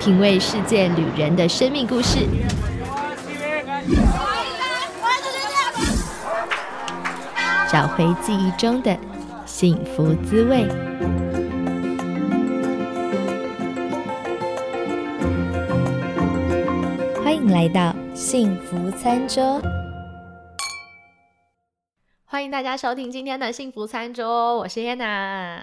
品味世界旅人的生命故事，找回记忆中的幸福滋味。欢迎来到幸福餐桌。欢迎大家收听今天的幸福餐桌，我是 Anna。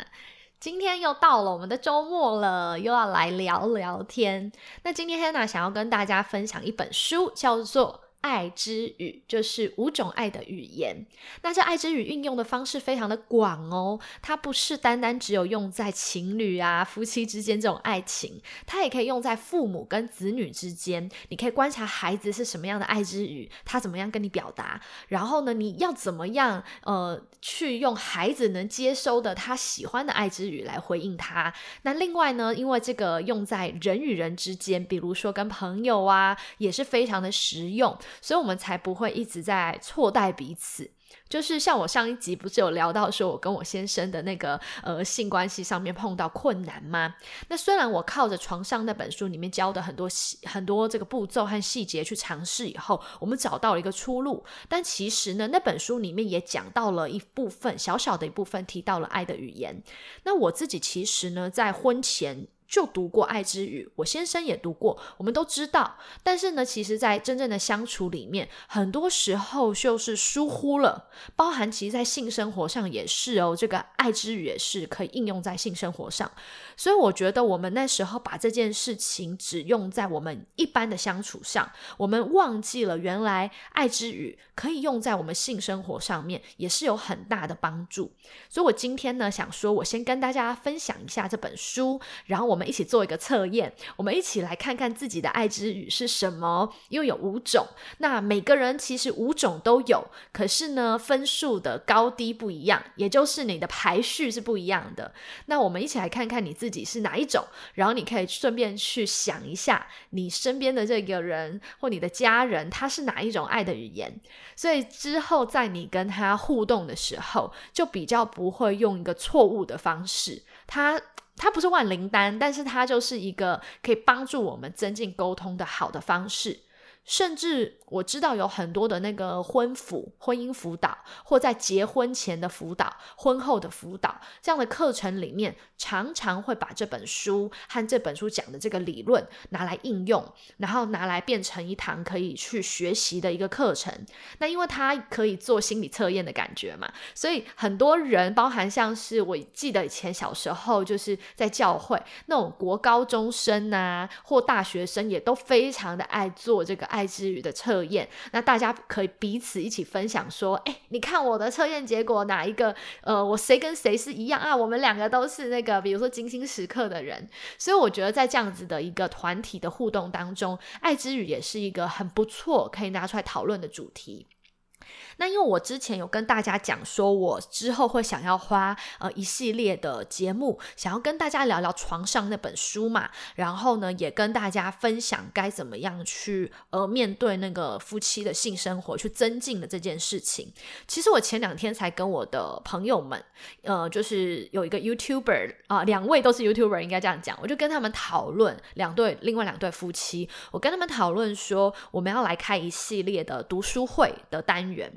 今天又到了我们的周末了，又要来聊聊天。那今天 Hannah 想要跟大家分享一本书，叫做。爱之语就是五种爱的语言。那这爱之语运用的方式非常的广哦，它不是单单只有用在情侣啊、夫妻之间这种爱情，它也可以用在父母跟子女之间。你可以观察孩子是什么样的爱之语，他怎么样跟你表达，然后呢，你要怎么样呃去用孩子能接收的他喜欢的爱之语来回应他。那另外呢，因为这个用在人与人之间，比如说跟朋友啊，也是非常的实用。所以我们才不会一直在错待彼此。就是像我上一集不是有聊到说，我跟我先生的那个呃性关系上面碰到困难吗？那虽然我靠着床上那本书里面教的很多细很多这个步骤和细节去尝试以后，我们找到了一个出路。但其实呢，那本书里面也讲到了一部分小小的一部分，提到了爱的语言。那我自己其实呢，在婚前。就读过《爱之语》，我先生也读过，我们都知道。但是呢，其实，在真正的相处里面，很多时候就是疏忽了。包含其实，在性生活上也是哦，这个《爱之语》也是可以应用在性生活上。所以，我觉得我们那时候把这件事情只用在我们一般的相处上，我们忘记了原来《爱之语》可以用在我们性生活上面，也是有很大的帮助。所以我今天呢，想说，我先跟大家分享一下这本书，然后我。我们一起做一个测验，我们一起来看看自己的爱之语是什么。因为有五种，那每个人其实五种都有，可是呢，分数的高低不一样，也就是你的排序是不一样的。那我们一起来看看你自己是哪一种，然后你可以顺便去想一下，你身边的这个人或你的家人，他是哪一种爱的语言。所以之后在你跟他互动的时候，就比较不会用一个错误的方式。他。它不是万灵丹，但是它就是一个可以帮助我们增进沟通的好的方式，甚至。我知道有很多的那个婚辅、婚姻辅导，或在结婚前的辅导、婚后的辅导这样的课程里面，常常会把这本书和这本书讲的这个理论拿来应用，然后拿来变成一堂可以去学习的一个课程。那因为它可以做心理测验的感觉嘛，所以很多人，包含像是我记得以前小时候就是在教会那种国高中生啊，或大学生，也都非常的爱做这个爱之语的测。验，那大家可以彼此一起分享说，哎，你看我的测验结果哪一个？呃，我谁跟谁是一样啊？我们两个都是那个，比如说金星时刻的人。所以我觉得在这样子的一个团体的互动当中，爱之语也是一个很不错可以拿出来讨论的主题。那因为我之前有跟大家讲说，我之后会想要花呃一系列的节目，想要跟大家聊聊床上那本书嘛，然后呢也跟大家分享该怎么样去呃面对那个夫妻的性生活，去增进的这件事情。其实我前两天才跟我的朋友们，呃，就是有一个 YouTuber 啊，两位都是 YouTuber，应该这样讲，我就跟他们讨论两对另外两对夫妻，我跟他们讨论说，我们要来开一系列的读书会的单元。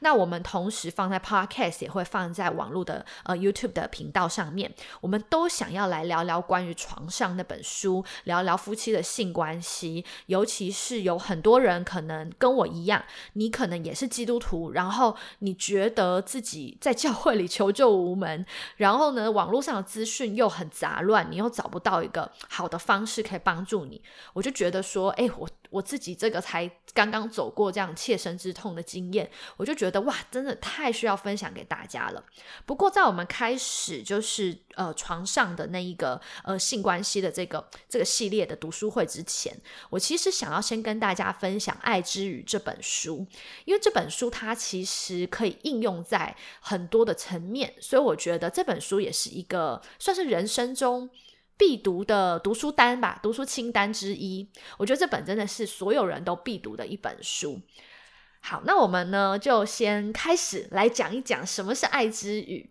那我们同时放在 Podcast，也会放在网络的呃 YouTube 的频道上面。我们都想要来聊聊关于床上那本书，聊聊夫妻的性关系。尤其是有很多人可能跟我一样，你可能也是基督徒，然后你觉得自己在教会里求救无门，然后呢，网络上的资讯又很杂乱，你又找不到一个好的方式可以帮助你。我就觉得说，哎，我。我自己这个才刚刚走过这样切身之痛的经验，我就觉得哇，真的太需要分享给大家了。不过在我们开始就是呃床上的那一个呃性关系的这个这个系列的读书会之前，我其实想要先跟大家分享《爱之语》这本书，因为这本书它其实可以应用在很多的层面，所以我觉得这本书也是一个算是人生中。必读的读书单吧，读书清单之一。我觉得这本真的是所有人都必读的一本书。好，那我们呢就先开始来讲一讲什么是爱之语。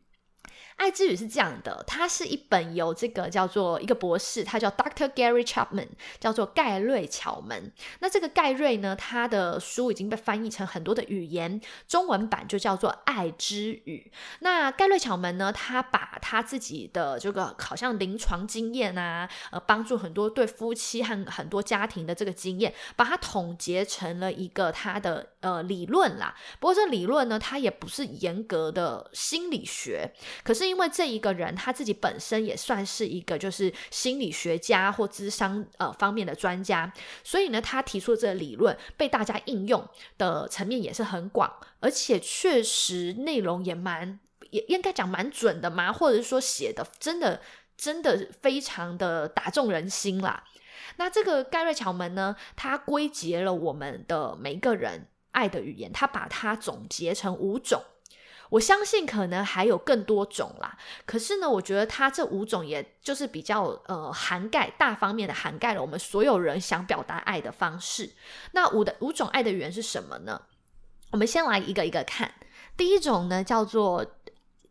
爱之语是这样的，它是一本由这个叫做一个博士，他叫 Doctor Gary Chapman，叫做盖瑞巧门。那这个盖瑞呢，他的书已经被翻译成很多的语言，中文版就叫做爱之语。那盖瑞巧门呢，他把他自己的这个好像临床经验啊，呃，帮助很多对夫妻和很多家庭的这个经验，把它统结成了一个他的呃理论啦。不过这理论呢，它也不是严格的心理学，可是。因为这一个人他自己本身也算是一个就是心理学家或智商呃方面的专家，所以呢，他提出的这个理论被大家应用的层面也是很广，而且确实内容也蛮也应该讲蛮准的嘛，或者是说写的真的真的非常的打中人心啦。那这个盖瑞巧门呢，它归结了我们的每一个人爱的语言，他把它总结成五种。我相信可能还有更多种啦，可是呢，我觉得它这五种也就是比较呃涵盖大方面的涵盖了我们所有人想表达爱的方式。那五的五种爱的语言是什么呢？我们先来一个一个看。第一种呢叫做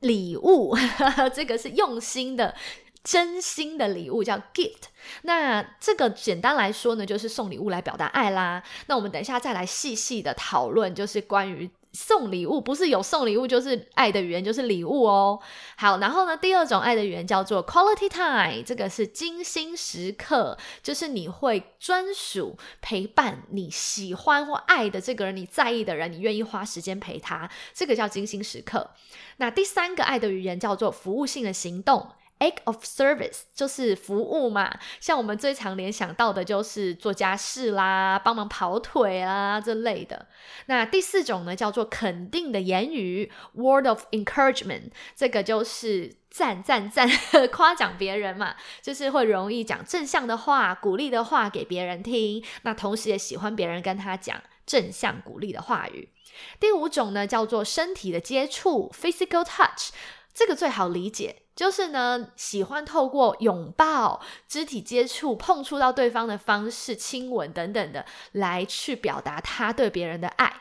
礼物，这个是用心的、真心的礼物，叫 gift。那这个简单来说呢，就是送礼物来表达爱啦。那我们等一下再来细细的讨论，就是关于。送礼物不是有送礼物就是爱的语言，就是礼物哦。好，然后呢，第二种爱的语言叫做 quality time，这个是精心时刻，就是你会专属陪伴你喜欢或爱的这个人，你在意的人，你愿意花时间陪他，这个叫精心时刻。那第三个爱的语言叫做服务性的行动。Act of service 就是服务嘛，像我们最常联想到的就是做家事啦、帮忙跑腿啊这类的。那第四种呢，叫做肯定的言语，word of encouragement，这个就是赞赞赞，夸奖别人嘛，就是会容易讲正向的话、鼓励的话给别人听。那同时也喜欢别人跟他讲正向鼓励的话语。第五种呢，叫做身体的接触，physical touch，这个最好理解。就是呢，喜欢透过拥抱、肢体接触、碰触到对方的方式、亲吻等等的，来去表达他对别人的爱。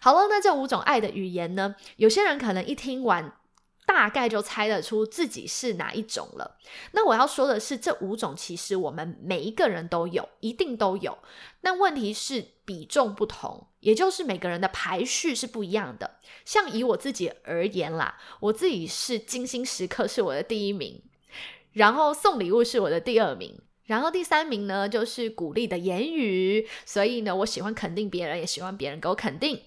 好了，那这五种爱的语言呢，有些人可能一听完。大概就猜得出自己是哪一种了。那我要说的是，这五种其实我们每一个人都有，一定都有。那问题是比重不同，也就是每个人的排序是不一样的。像以我自己而言啦，我自己是精心时刻是我的第一名，然后送礼物是我的第二名，然后第三名呢就是鼓励的言语。所以呢，我喜欢肯定别人，也喜欢别人给我肯定。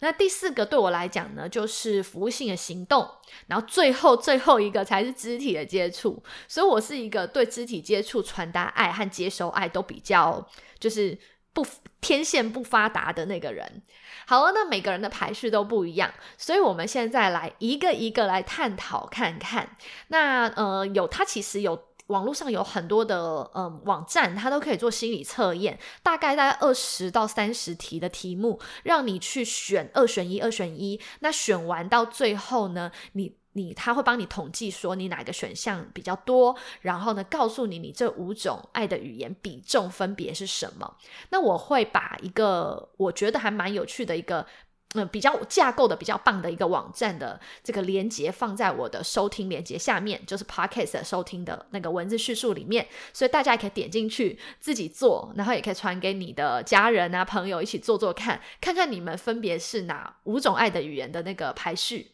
那第四个对我来讲呢，就是服务性的行动，然后最后最后一个才是肢体的接触。所以我是一个对肢体接触、传达爱和接收爱都比较就是不天线不发达的那个人。好了，那每个人的排序都不一样，所以我们现在来一个一个来探讨看看。那呃，有他其实有。网络上有很多的嗯网站，它都可以做心理测验，大概在二十到三十题的题目，让你去选二选一，二选一。那选完到最后呢，你你他会帮你统计说你哪个选项比较多，然后呢告诉你你这五种爱的语言比重分别是什么。那我会把一个我觉得还蛮有趣的一个。嗯，比较架构的比较棒的一个网站的这个连接放在我的收听连接下面，就是 podcast 收听的那个文字叙述里面，所以大家也可以点进去自己做，然后也可以传给你的家人啊朋友一起做做看，看看你们分别是哪五种爱的语言的那个排序。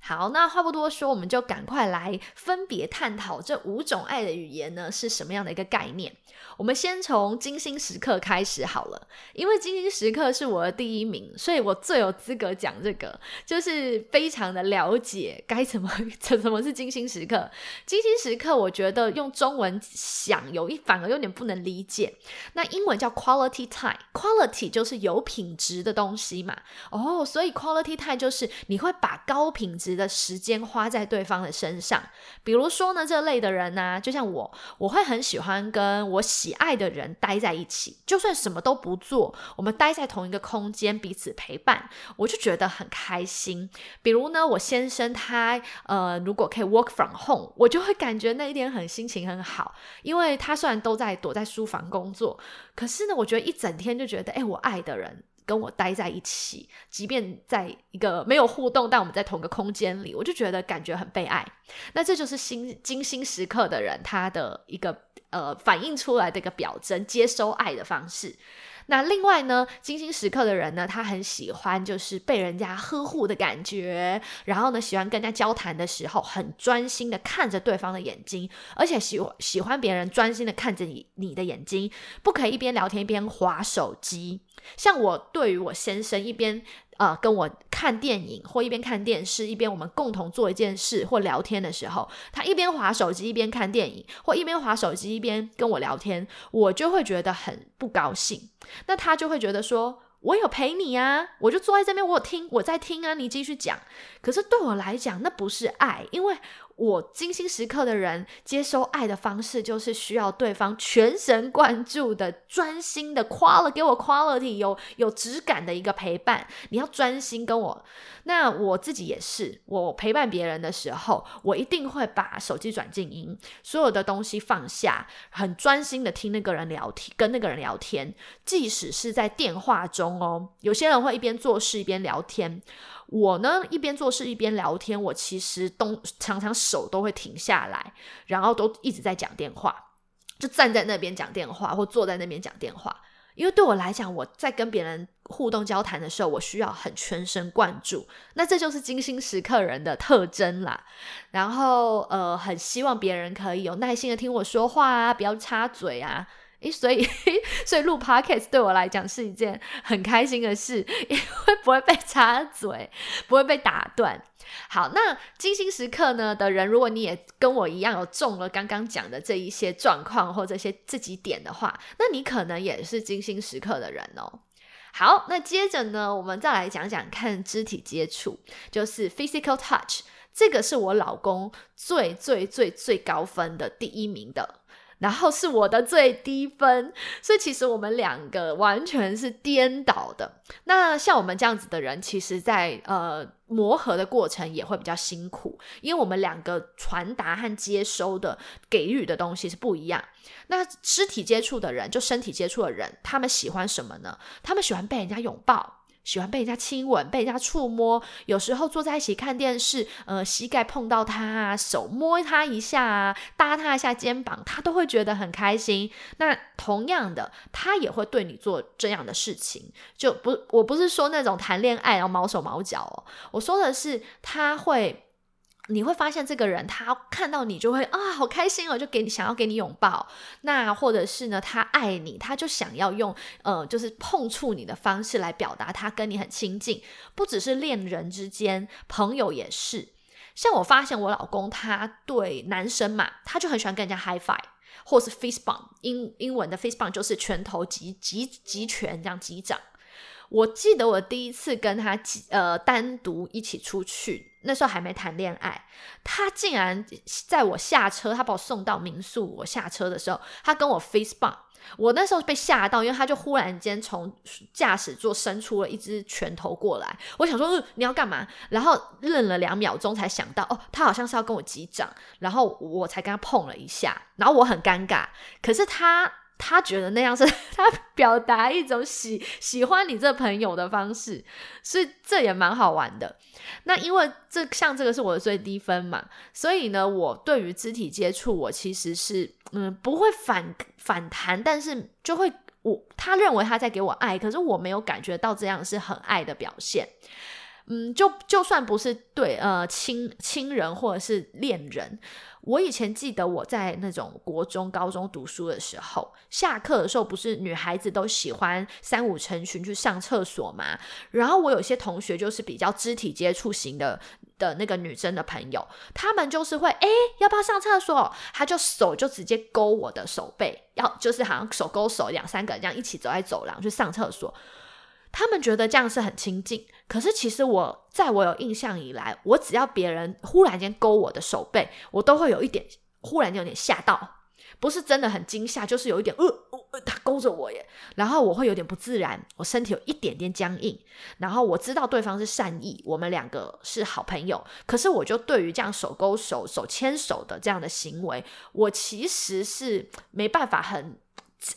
好，那话不多说，我们就赶快来分别探讨这五种爱的语言呢是什么样的一个概念。我们先从金星时刻开始好了，因为金星时刻是我的第一名，所以我最有资格讲这个，就是非常的了解该怎么 怎什么是金星时刻。金星时刻，我觉得用中文想有一反而有点不能理解。那英文叫 quality time，quality 就是有品质的东西嘛。哦，所以 quality time 就是你会把高品质的时间花在对方的身上。比如说呢，这类的人呢，就像我，我会很喜欢跟我喜。爱的人待在一起，就算什么都不做，我们待在同一个空间，彼此陪伴，我就觉得很开心。比如呢，我先生他呃，如果可以 work from home，我就会感觉那一天很心情很好，因为他虽然都在躲在书房工作，可是呢，我觉得一整天就觉得，哎，我爱的人。跟我待在一起，即便在一个没有互动，但我们在同个空间里，我就觉得感觉很被爱。那这就是心精心时刻的人他的一个呃反映出来的一个表征，接收爱的方式。那另外呢，金星时刻的人呢，他很喜欢就是被人家呵护的感觉，然后呢，喜欢跟人家交谈的时候，很专心的看着对方的眼睛，而且喜喜欢别人专心的看着你你的眼睛，不可以一边聊天一边划手机。像我对于我先生一边。呃，跟我看电影或一边看电视，一边我们共同做一件事或聊天的时候，他一边划手机一边看电影，或一边划手机一边跟我聊天，我就会觉得很不高兴。那他就会觉得说，我有陪你啊，我就坐在这边，我有听，我在听啊，你继续讲。可是对我来讲，那不是爱，因为。我精心时刻的人接收爱的方式，就是需要对方全神贯注的、专心的夸了给我 quality 有有质感的一个陪伴。你要专心跟我，那我自己也是，我陪伴别人的时候，我一定会把手机转静音，所有的东西放下，很专心的听那个人聊天，跟那个人聊天，即使是在电话中哦。有些人会一边做事一边聊天。我呢，一边做事一边聊天，我其实都常常手都会停下来，然后都一直在讲电话，就站在那边讲电话，或坐在那边讲电话。因为对我来讲，我在跟别人互动交谈的时候，我需要很全神贯注，那这就是精心时刻人的特征啦。然后，呃，很希望别人可以有耐心的听我说话啊，不要插嘴啊。诶，所以所以录 podcast 对我来讲是一件很开心的事，因为不会被插嘴，不会被打断。好，那金星时刻呢的人，如果你也跟我一样有中了刚刚讲的这一些状况或这些这几点的话，那你可能也是金星时刻的人哦。好，那接着呢，我们再来讲讲看肢体接触，就是 physical touch，这个是我老公最最最最高分的第一名的。然后是我的最低分，所以其实我们两个完全是颠倒的。那像我们这样子的人，其实，在呃磨合的过程也会比较辛苦，因为我们两个传达和接收的给予的东西是不一样。那肢体接触的人，就身体接触的人，他们喜欢什么呢？他们喜欢被人家拥抱。喜欢被人家亲吻，被人家触摸，有时候坐在一起看电视，呃，膝盖碰到他啊，手摸他一下啊，搭他一下肩膀，他都会觉得很开心。那同样的，他也会对你做这样的事情，就不，我不是说那种谈恋爱然后毛手毛脚哦，我说的是他会。你会发现这个人，他看到你就会啊，好开心哦，就给你想要给你拥抱。那或者是呢，他爱你，他就想要用呃，就是碰触你的方式来表达他跟你很亲近。不只是恋人之间，朋友也是。像我发现我老公，他对男生嘛，他就很喜欢跟人家 high five，或是 face bump，英英文的 face bump 就是拳头击击击拳这样击掌。我记得我第一次跟他呃单独一起出去，那时候还没谈恋爱，他竟然在我下车，他把我送到民宿，我下车的时候，他跟我 face bump，我那时候被吓到，因为他就忽然间从驾驶座伸出了一只拳头过来，我想说你要干嘛？然后愣了两秒钟才想到，哦，他好像是要跟我击掌，然后我才跟他碰了一下，然后我很尴尬，可是他。他觉得那样是 他表达一种喜喜欢你这朋友的方式，所以这也蛮好玩的。那因为这像这个是我的最低分嘛，所以呢，我对于肢体接触，我其实是嗯不会反反弹，但是就会我他认为他在给我爱，可是我没有感觉到这样是很爱的表现。嗯，就就算不是对呃亲亲人或者是恋人。我以前记得我在那种国中、高中读书的时候，下课的时候不是女孩子都喜欢三五成群去上厕所嘛？然后我有些同学就是比较肢体接触型的的那个女生的朋友，他们就是会哎要不要上厕所？他就手就直接勾我的手背，要就是好像手勾手，两三个这样一起走在走廊去上厕所。他们觉得这样是很亲近，可是其实我在我有印象以来，我只要别人忽然间勾我的手背，我都会有一点忽然间有点吓到，不是真的很惊吓，就是有一点呃呃，他勾着我耶，然后我会有点不自然，我身体有一点点僵硬，然后我知道对方是善意，我们两个是好朋友，可是我就对于这样手勾手、手牵手的这样的行为，我其实是没办法很。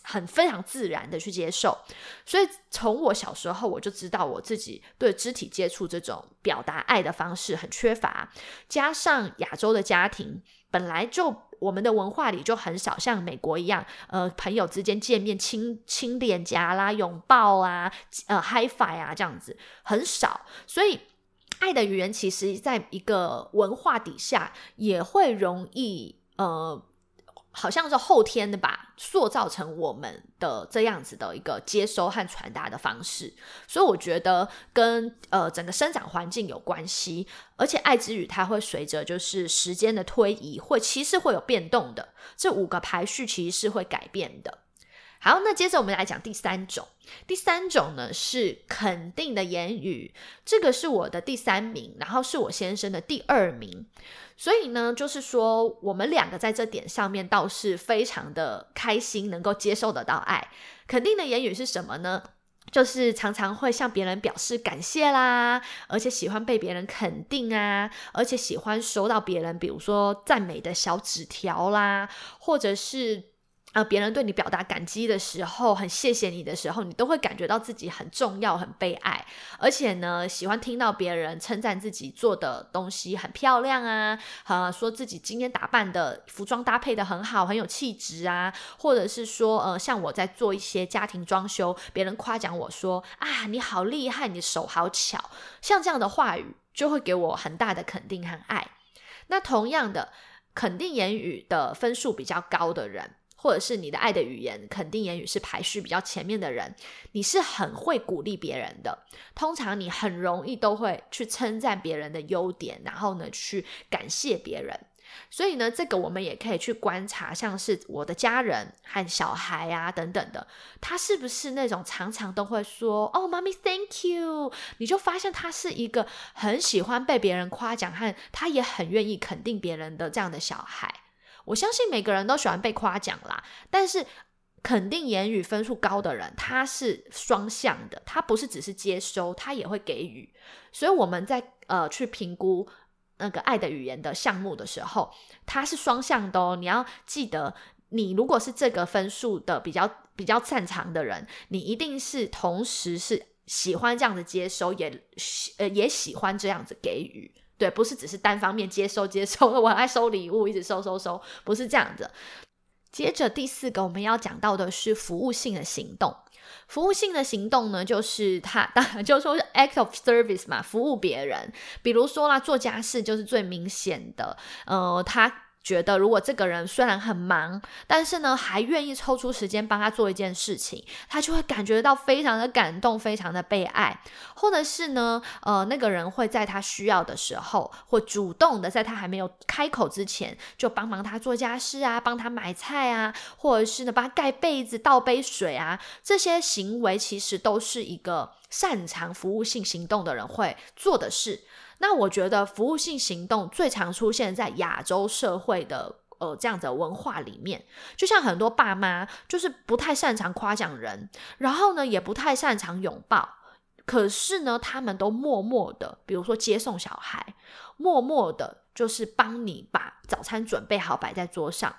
很非常自然的去接受。所以从我小时候我就知道我自己对肢体接触这种表达爱的方式很缺乏，加上亚洲的家庭本来就。我们的文化里就很少像美国一样，呃，朋友之间见面亲亲脸颊啦、拥抱啊、呃，high five 啊这样子很少，所以爱的语言其实在一个文化底下也会容易呃。好像是后天的吧，塑造成我们的这样子的一个接收和传达的方式，所以我觉得跟呃整个生长环境有关系，而且爱之语它会随着就是时间的推移，会其实会有变动的，这五个排序其实是会改变的。好，那接着我们来讲第三种。第三种呢是肯定的言语，这个是我的第三名，然后是我先生的第二名。所以呢，就是说我们两个在这点上面倒是非常的开心，能够接受得到爱。肯定的言语是什么呢？就是常常会向别人表示感谢啦，而且喜欢被别人肯定啊，而且喜欢收到别人，比如说赞美的小纸条啦，或者是。别人对你表达感激的时候，很谢谢你的时候，你都会感觉到自己很重要、很被爱，而且呢，喜欢听到别人称赞自己做的东西很漂亮啊，呃，说自己今天打扮的服装搭配的很好，很有气质啊，或者是说，呃，像我在做一些家庭装修，别人夸奖我说啊，你好厉害，你手好巧，像这样的话语就会给我很大的肯定和爱。那同样的，肯定言语的分数比较高的人。或者是你的爱的语言，肯定言语是排序比较前面的人，你是很会鼓励别人的。通常你很容易都会去称赞别人的优点，然后呢去感谢别人。所以呢，这个我们也可以去观察，像是我的家人和小孩啊等等的，他是不是那种常常都会说“哦，妈咪，Thank you”，你就发现他是一个很喜欢被别人夸奖，和他也很愿意肯定别人的这样的小孩。我相信每个人都喜欢被夸奖啦，但是肯定言语分数高的人，他是双向的，他不是只是接收，他也会给予。所以我们在呃去评估那个爱的语言的项目的时候，它是双向的哦。你要记得，你如果是这个分数的比较比较擅长的人，你一定是同时是喜欢这样子接收，也喜呃也喜欢这样子给予。对，不是只是单方面接收接收，我很爱收礼物，一直收收收，不是这样的。接着第四个我们要讲到的是服务性的行动。服务性的行动呢，就是他 当然就说 act of service 嘛，服务别人。比如说啦，做家事就是最明显的，呃，他。觉得如果这个人虽然很忙，但是呢还愿意抽出时间帮他做一件事情，他就会感觉到非常的感动，非常的被爱。或者是呢，呃，那个人会在他需要的时候，或主动的在他还没有开口之前，就帮忙他做家事啊，帮他买菜啊，或者是呢帮他盖被子、倒杯水啊，这些行为其实都是一个擅长服务性行动的人会做的事。那我觉得服务性行动最常出现在亚洲社会的呃这样的文化里面，就像很多爸妈就是不太擅长夸奖人，然后呢也不太擅长拥抱，可是呢他们都默默的，比如说接送小孩，默默的就是帮你把早餐准备好摆在桌上，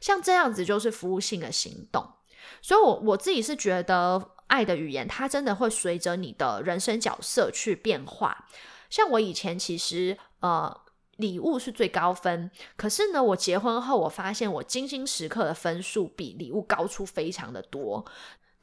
像这样子就是服务性的行动。所以，我我自己是觉得爱的语言它真的会随着你的人生角色去变化。像我以前其实呃礼物是最高分，可是呢我结婚后我发现我精心时刻的分数比礼物高出非常的多。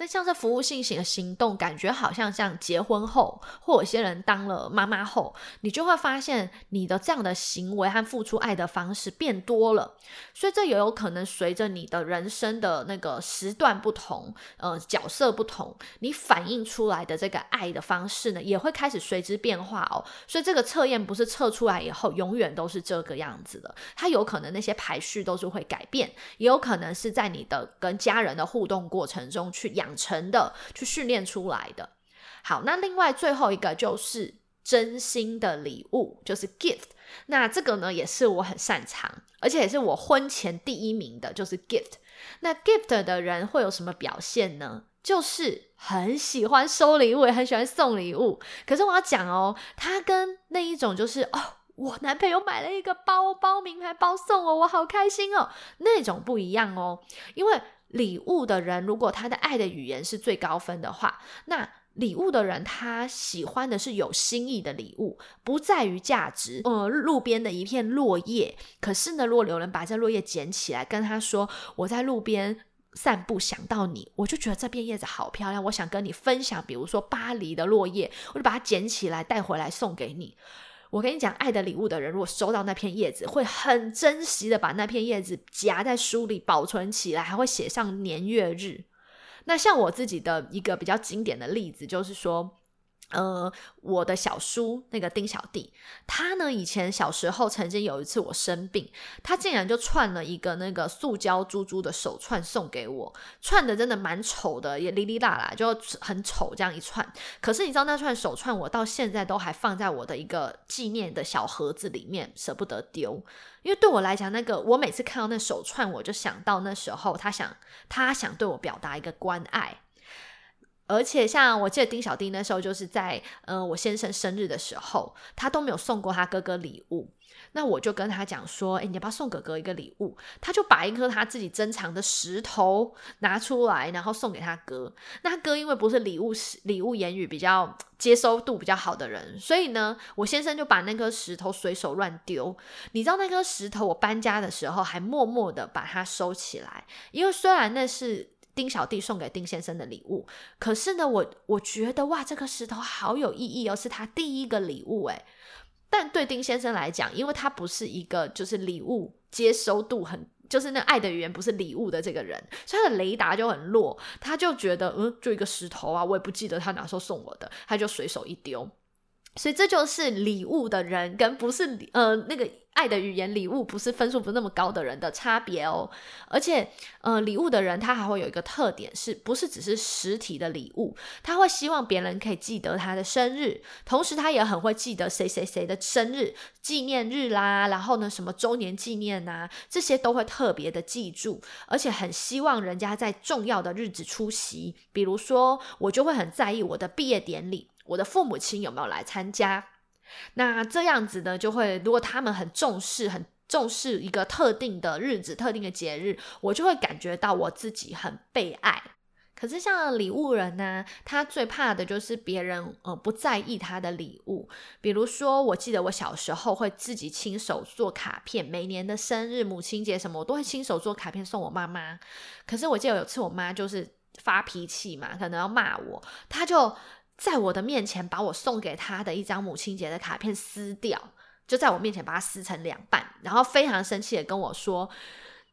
那像是服务性型的行动，感觉好像像结婚后，或有些人当了妈妈后，你就会发现你的这样的行为和付出爱的方式变多了。所以这也有可能随着你的人生的那个时段不同，呃，角色不同，你反映出来的这个爱的方式呢，也会开始随之变化哦。所以这个测验不是测出来以后永远都是这个样子的，它有可能那些排序都是会改变，也有可能是在你的跟家人的互动过程中去养。成的去训练出来的。好，那另外最后一个就是真心的礼物，就是 gift。那这个呢，也是我很擅长，而且也是我婚前第一名的，就是 gift。那 gift 的人会有什么表现呢？就是很喜欢收礼物，也很喜欢送礼物。可是我要讲哦，他跟那一种就是哦，我男朋友买了一个包包，名牌包送我，我好开心哦，那种不一样哦，因为。礼物的人，如果他的爱的语言是最高分的话，那礼物的人他喜欢的是有心意的礼物，不在于价值。呃，路边的一片落叶，可是呢，如果有人把这落叶捡起来，跟他说：“我在路边散步，想到你，我就觉得这片叶子好漂亮，我想跟你分享。”比如说巴黎的落叶，我就把它捡起来带回来送给你。我跟你讲，爱的礼物的人，如果收到那片叶子，会很珍惜的把那片叶子夹在书里保存起来，还会写上年月日。那像我自己的一个比较经典的例子，就是说。呃，我的小叔那个丁小弟，他呢以前小时候曾经有一次我生病，他竟然就串了一个那个塑胶珠珠的手串送给我，串的真的蛮丑的，也哩哩啦啦，就很丑这样一串。可是你知道那串手串，我到现在都还放在我的一个纪念的小盒子里面，舍不得丢。因为对我来讲，那个我每次看到那手串，我就想到那时候他想他想对我表达一个关爱。而且像我记得丁小丁那时候，就是在呃我先生生日的时候，他都没有送过他哥哥礼物。那我就跟他讲说，哎，你要不要送哥哥一个礼物？他就把一颗他自己珍藏的石头拿出来，然后送给他哥。那他哥因为不是礼物礼物言语比较接收度比较好的人，所以呢，我先生就把那颗石头随手乱丢。你知道那颗石头，我搬家的时候还默默的把它收起来，因为虽然那是。丁小弟送给丁先生的礼物，可是呢，我我觉得哇，这个石头好有意义哦，是他第一个礼物诶。但对丁先生来讲，因为他不是一个就是礼物接收度很，就是那爱的语言不是礼物的这个人，所以他的雷达就很弱，他就觉得嗯，就一个石头啊，我也不记得他哪时候送我的，他就随手一丢。所以这就是礼物的人跟不是呃那个爱的语言礼物不是分数不是那么高的人的差别哦。而且呃礼物的人他还会有一个特点，是不是只是实体的礼物？他会希望别人可以记得他的生日，同时他也很会记得谁谁谁的生日纪念日啦，然后呢什么周年纪念呐，这些都会特别的记住，而且很希望人家在重要的日子出席。比如说我就会很在意我的毕业典礼。我的父母亲有没有来参加？那这样子呢，就会如果他们很重视、很重视一个特定的日子、特定的节日，我就会感觉到我自己很被爱。可是像礼物人呢，他最怕的就是别人呃不在意他的礼物。比如说，我记得我小时候会自己亲手做卡片，每年的生日、母亲节什么，我都会亲手做卡片送我妈妈。可是我记得有次我妈就是发脾气嘛，可能要骂我，她就。在我的面前，把我送给他的一张母亲节的卡片撕掉，就在我面前把它撕成两半，然后非常生气的跟我说：“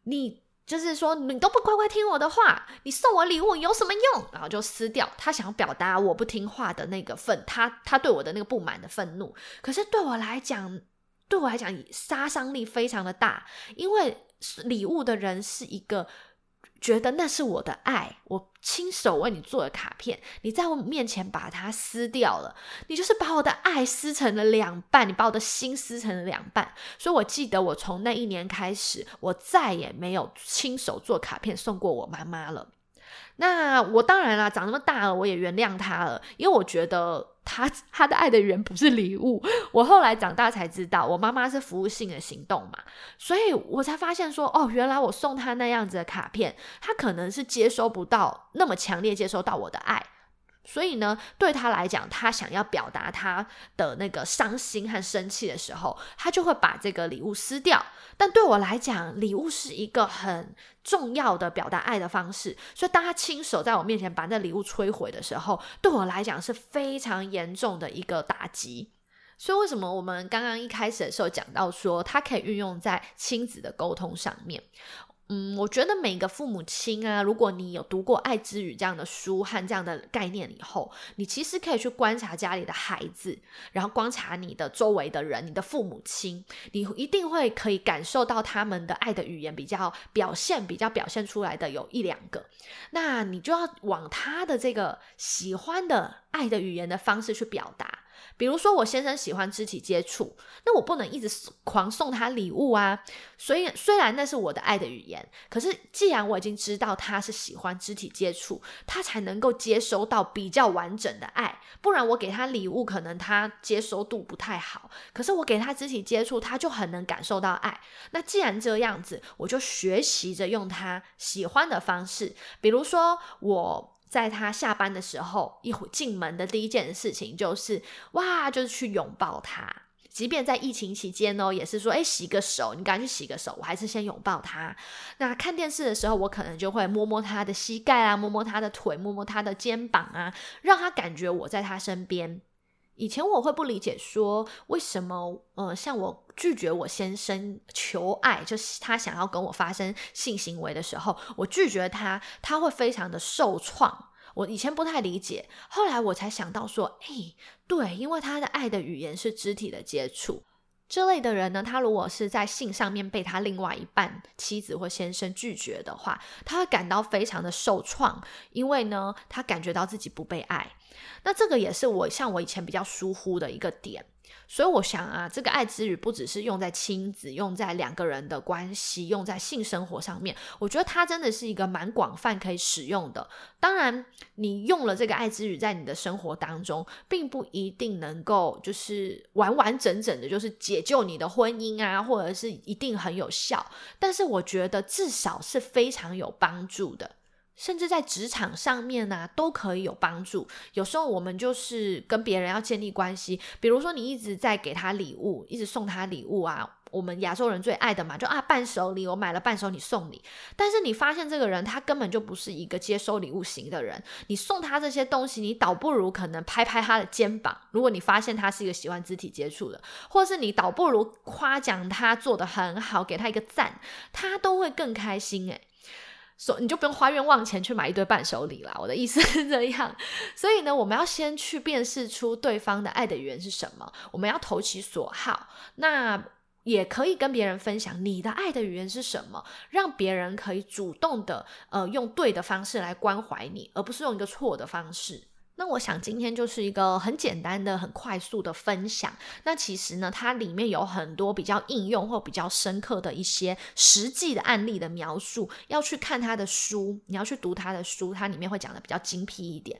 你就是说你都不乖乖听我的话，你送我礼物有什么用？”然后就撕掉。他想要表达我不听话的那个愤，他他对我的那个不满的愤怒。可是对我来讲，对我来讲杀伤力非常的大，因为礼物的人是一个。觉得那是我的爱，我亲手为你做的卡片，你在我面前把它撕掉了，你就是把我的爱撕成了两半，你把我的心撕成了两半。所以我记得，我从那一年开始，我再也没有亲手做卡片送过我妈妈了。那我当然啦，长那么大了，我也原谅他了，因为我觉得。他 他的爱的源不是礼物，我后来长大才知道，我妈妈是服务性的行动嘛，所以我才发现说，哦，原来我送他那样子的卡片，他可能是接收不到那么强烈接收到我的爱。所以呢，对他来讲，他想要表达他的那个伤心和生气的时候，他就会把这个礼物撕掉。但对我来讲，礼物是一个很重要的表达爱的方式。所以，当他亲手在我面前把那礼物摧毁的时候，对我来讲是非常严重的一个打击。所以，为什么我们刚刚一开始的时候讲到说，它可以运用在亲子的沟通上面？嗯，我觉得每个父母亲啊，如果你有读过《爱之语》这样的书和这样的概念以后，你其实可以去观察家里的孩子，然后观察你的周围的人，你的父母亲，你一定会可以感受到他们的爱的语言比较表现比较表现出来的有一两个，那你就要往他的这个喜欢的爱的语言的方式去表达。比如说，我先生喜欢肢体接触，那我不能一直狂送他礼物啊。所以，虽然那是我的爱的语言，可是既然我已经知道他是喜欢肢体接触，他才能够接收到比较完整的爱。不然，我给他礼物，可能他接收度不太好。可是我给他肢体接触，他就很能感受到爱。那既然这样子，我就学习着用他喜欢的方式，比如说我。在他下班的时候，一进门的第一件事情就是哇，就是去拥抱他。即便在疫情期间哦，也是说，哎，洗个手，你赶紧去洗个手，我还是先拥抱他。那看电视的时候，我可能就会摸摸他的膝盖啊，摸摸他的腿，摸摸他的肩膀啊，让他感觉我在他身边。以前我会不理解，说为什么，呃，像我拒绝我先生求爱，就是他想要跟我发生性行为的时候，我拒绝他，他会非常的受创。我以前不太理解，后来我才想到说，哎，对，因为他的爱的语言是肢体的接触。这类的人呢，他如果是在性上面被他另外一半妻子或先生拒绝的话，他会感到非常的受创，因为呢，他感觉到自己不被爱。那这个也是我像我以前比较疏忽的一个点。所以我想啊，这个爱之语不只是用在亲子，用在两个人的关系，用在性生活上面。我觉得它真的是一个蛮广泛可以使用的。当然，你用了这个爱之语在你的生活当中，并不一定能够就是完完整整的，就是解救你的婚姻啊，或者是一定很有效。但是我觉得至少是非常有帮助的。甚至在职场上面呢，都可以有帮助。有时候我们就是跟别人要建立关系，比如说你一直在给他礼物，一直送他礼物啊。我们亚洲人最爱的嘛，就啊伴手礼，我买了伴手礼送你。但是你发现这个人他根本就不是一个接收礼物型的人，你送他这些东西，你倒不如可能拍拍他的肩膀。如果你发现他是一个喜欢肢体接触的，或是你倒不如夸奖他做的很好，给他一个赞，他都会更开心诶。所你就不用花冤枉钱去买一堆伴手礼啦。我的意思是这样，所以呢，我们要先去辨识出对方的爱的语言是什么，我们要投其所好。那也可以跟别人分享你的爱的语言是什么，让别人可以主动的呃用对的方式来关怀你，而不是用一个错的方式。那我想今天就是一个很简单的、很快速的分享。那其实呢，它里面有很多比较应用或比较深刻的一些实际的案例的描述。要去看他的书，你要去读他的书，它里面会讲的比较精辟一点。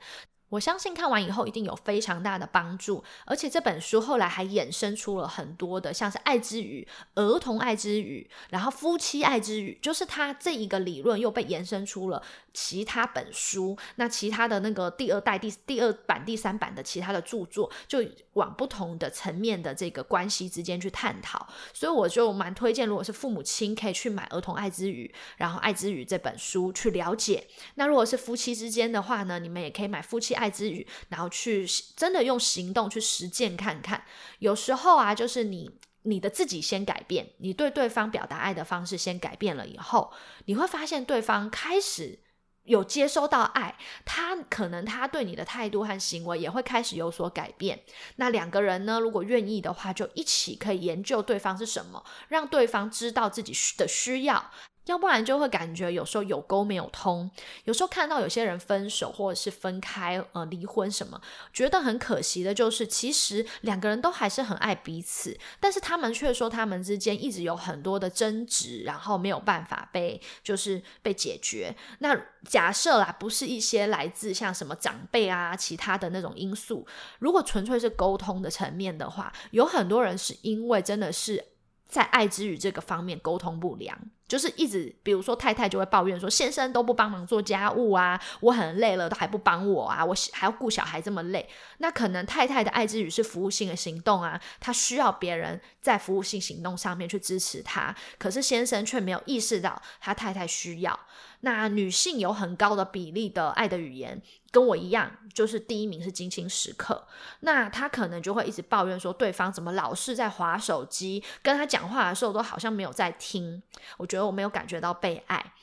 我相信看完以后一定有非常大的帮助，而且这本书后来还衍生出了很多的，像是爱之语、儿童爱之语，然后夫妻爱之语，就是它这一个理论又被延伸出了其他本书，那其他的那个第二代、第第二版、第三版的其他的著作，就往不同的层面的这个关系之间去探讨，所以我就蛮推荐，如果是父母亲可以去买儿童爱之语，然后爱之语这本书去了解。那如果是夫妻之间的话呢，你们也可以买夫妻。爱之语，然后去真的用行动去实践看看。有时候啊，就是你你的自己先改变，你对对方表达爱的方式先改变了以后，你会发现对方开始有接收到爱，他可能他对你的态度和行为也会开始有所改变。那两个人呢，如果愿意的话，就一起可以研究对方是什么，让对方知道自己需的需要。要不然就会感觉有时候有沟没有通，有时候看到有些人分手或者是分开，呃，离婚什么，觉得很可惜的，就是其实两个人都还是很爱彼此，但是他们却说他们之间一直有很多的争执，然后没有办法被就是被解决。那假设啦，不是一些来自像什么长辈啊，其他的那种因素，如果纯粹是沟通的层面的话，有很多人是因为真的是在爱之语这个方面沟通不良。就是一直，比如说太太就会抱怨说，先生都不帮忙做家务啊，我很累了都还不帮我啊，我还要顾小孩这么累。那可能太太的爱之语是服务性的行动啊，她需要别人在服务性行动上面去支持她，可是先生却没有意识到他太太需要。那女性有很高的比例的爱的语言，跟我一样，就是第一名是金星时刻。那他可能就会一直抱怨说，对方怎么老是在划手机，跟他讲话的时候都好像没有在听。我觉得我没有感觉到被爱。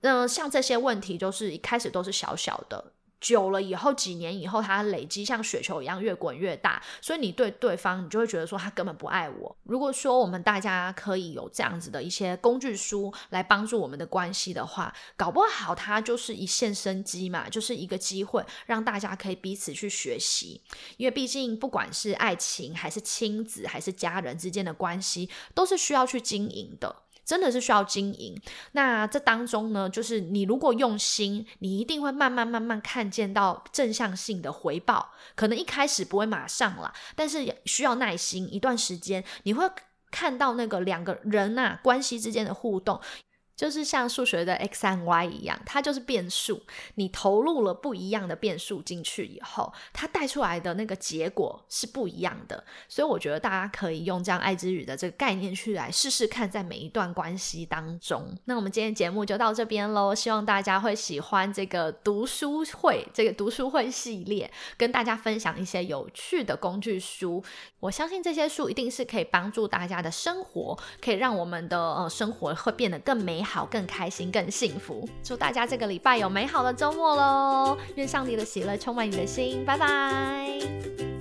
那像这些问题，就是一开始都是小小的。久了以后，几年以后，它累积像雪球一样越滚越大，所以你对对方，你就会觉得说他根本不爱我。如果说我们大家可以有这样子的一些工具书来帮助我们的关系的话，搞不好它就是一线生机嘛，就是一个机会，让大家可以彼此去学习。因为毕竟不管是爱情还是亲子还是家人之间的关系，都是需要去经营的。真的是需要经营。那这当中呢，就是你如果用心，你一定会慢慢慢慢看见到正向性的回报。可能一开始不会马上啦，但是需要耐心一段时间，你会看到那个两个人呐关系之间的互动。就是像数学的 x 和 y 一样，它就是变数。你投入了不一样的变数进去以后，它带出来的那个结果是不一样的。所以我觉得大家可以用这样爱之语的这个概念去来试试看，在每一段关系当中。那我们今天节目就到这边喽，希望大家会喜欢这个读书会这个读书会系列，跟大家分享一些有趣的工具书。我相信这些书一定是可以帮助大家的生活，可以让我们的呃生活会变得更美好好、更开心、更幸福。祝大家这个礼拜有美好的周末喽！愿上帝的喜乐充满你的心，拜拜。